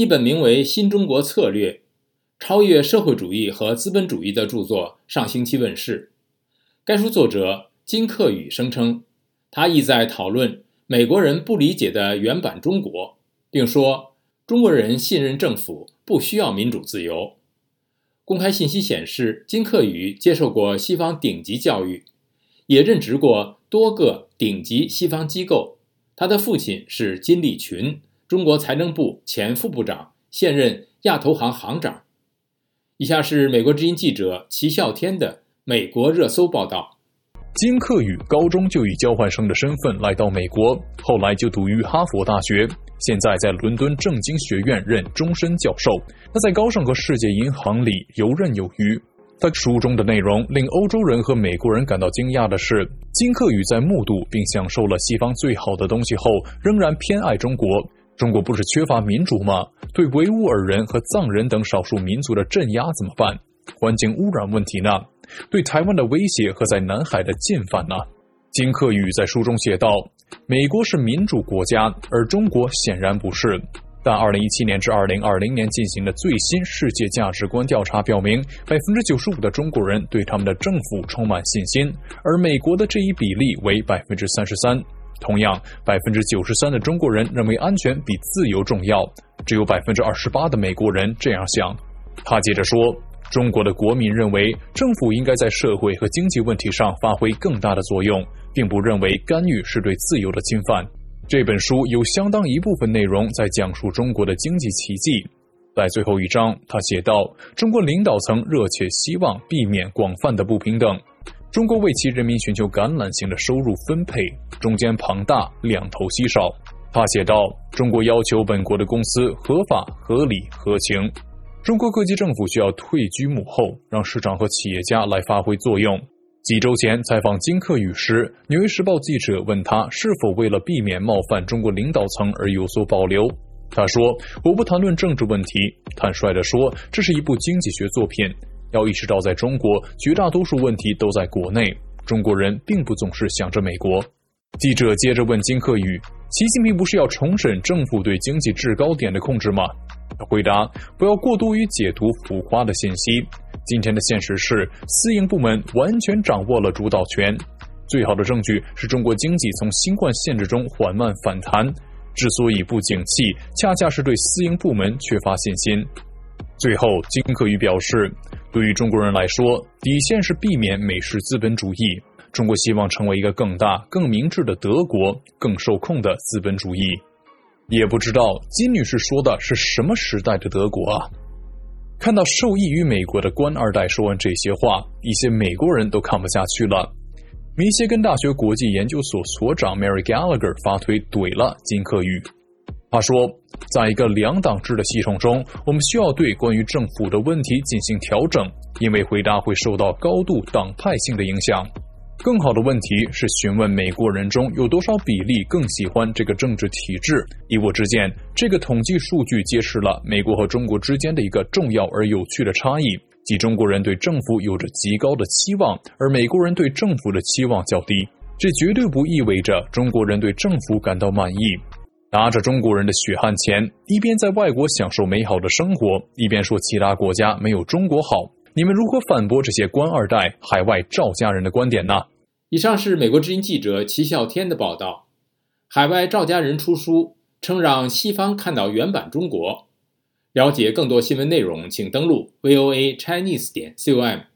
一本名为《新中国策略：超越社会主义和资本主义》的著作上星期问世。该书作者金克宇声称，他意在讨论美国人不理解的原版中国，并说中国人信任政府，不需要民主自由。公开信息显示，金克宇接受过西方顶级教育，也任职过多个顶级西方机构。他的父亲是金立群。中国财政部前副部长，现任亚投行行长。以下是美国之音记者齐笑天的美国热搜报道：金克宇高中就以交换生的身份来到美国，后来就读于哈佛大学，现在在伦敦政经学院任终身教授。他在高盛和世界银行里游刃有余。他书中的内容令欧洲人和美国人感到惊讶的是，金克宇在目睹并享受了西方最好的东西后，仍然偏爱中国。中国不是缺乏民主吗？对维吾尔人和藏人等少数民族的镇压怎么办？环境污染问题呢？对台湾的威胁和在南海的进犯呢？金克宇在书中写道：“美国是民主国家，而中国显然不是。但2017年至2020年进行的最新世界价值观调查表明百分之九十五的中国人对他们的政府充满信心，而美国的这一比例为百分之三十三。”同样，百分之九十三的中国人认为安全比自由重要，只有百分之二十八的美国人这样想。他接着说：“中国的国民认为政府应该在社会和经济问题上发挥更大的作用，并不认为干预是对自由的侵犯。”这本书有相当一部分内容在讲述中国的经济奇迹。在最后一章，他写道：“中国领导层热切希望避免广泛的不平等。”中国为其人民寻求橄榄型的收入分配，中间庞大，两头稀少。他写道：“中国要求本国的公司合法、合理、合情。中国各级政府需要退居幕后，让市场和企业家来发挥作用。”几周前采访金克宇时，《纽约时报》记者问他是否为了避免冒犯中国领导层而有所保留。他说：“我不谈论政治问题。”坦率地说，这是一部经济学作品。要意识到，在中国，绝大多数问题都在国内。中国人并不总是想着美国。记者接着问金克宇：“习近平不是要重审政府对经济制高点的控制吗？”他回答：“不要过度于解读浮夸的信息。今天的现实是，私营部门完全掌握了主导权。最好的证据是中国经济从新冠限制中缓慢反弹。之所以不景气，恰恰是对私营部门缺乏信心。”最后，金克宇表示。对于中国人来说，底线是避免美式资本主义。中国希望成为一个更大、更明智的德国，更受控的资本主义。也不知道金女士说的是什么时代的德国啊？看到受益于美国的官二代说完这些话，一些美国人都看不下去了。密歇根大学国际研究所所长 Mary Gallagher 发推怼了金克玉。他说，在一个两党制的系统中，我们需要对关于政府的问题进行调整，因为回答会受到高度党派性的影响。更好的问题是询问美国人中有多少比例更喜欢这个政治体制。以我之见，这个统计数据揭示了美国和中国之间的一个重要而有趣的差异，即中国人对政府有着极高的期望，而美国人对政府的期望较低。这绝对不意味着中国人对政府感到满意。拿着中国人的血汗钱，一边在外国享受美好的生活，一边说其他国家没有中国好。你们如何反驳这些官二代、海外赵家人的观点呢？以上是美国之音记者齐笑天的报道。海外赵家人出书，称让西方看到原版中国。了解更多新闻内容，请登录 VOA Chinese 点 com。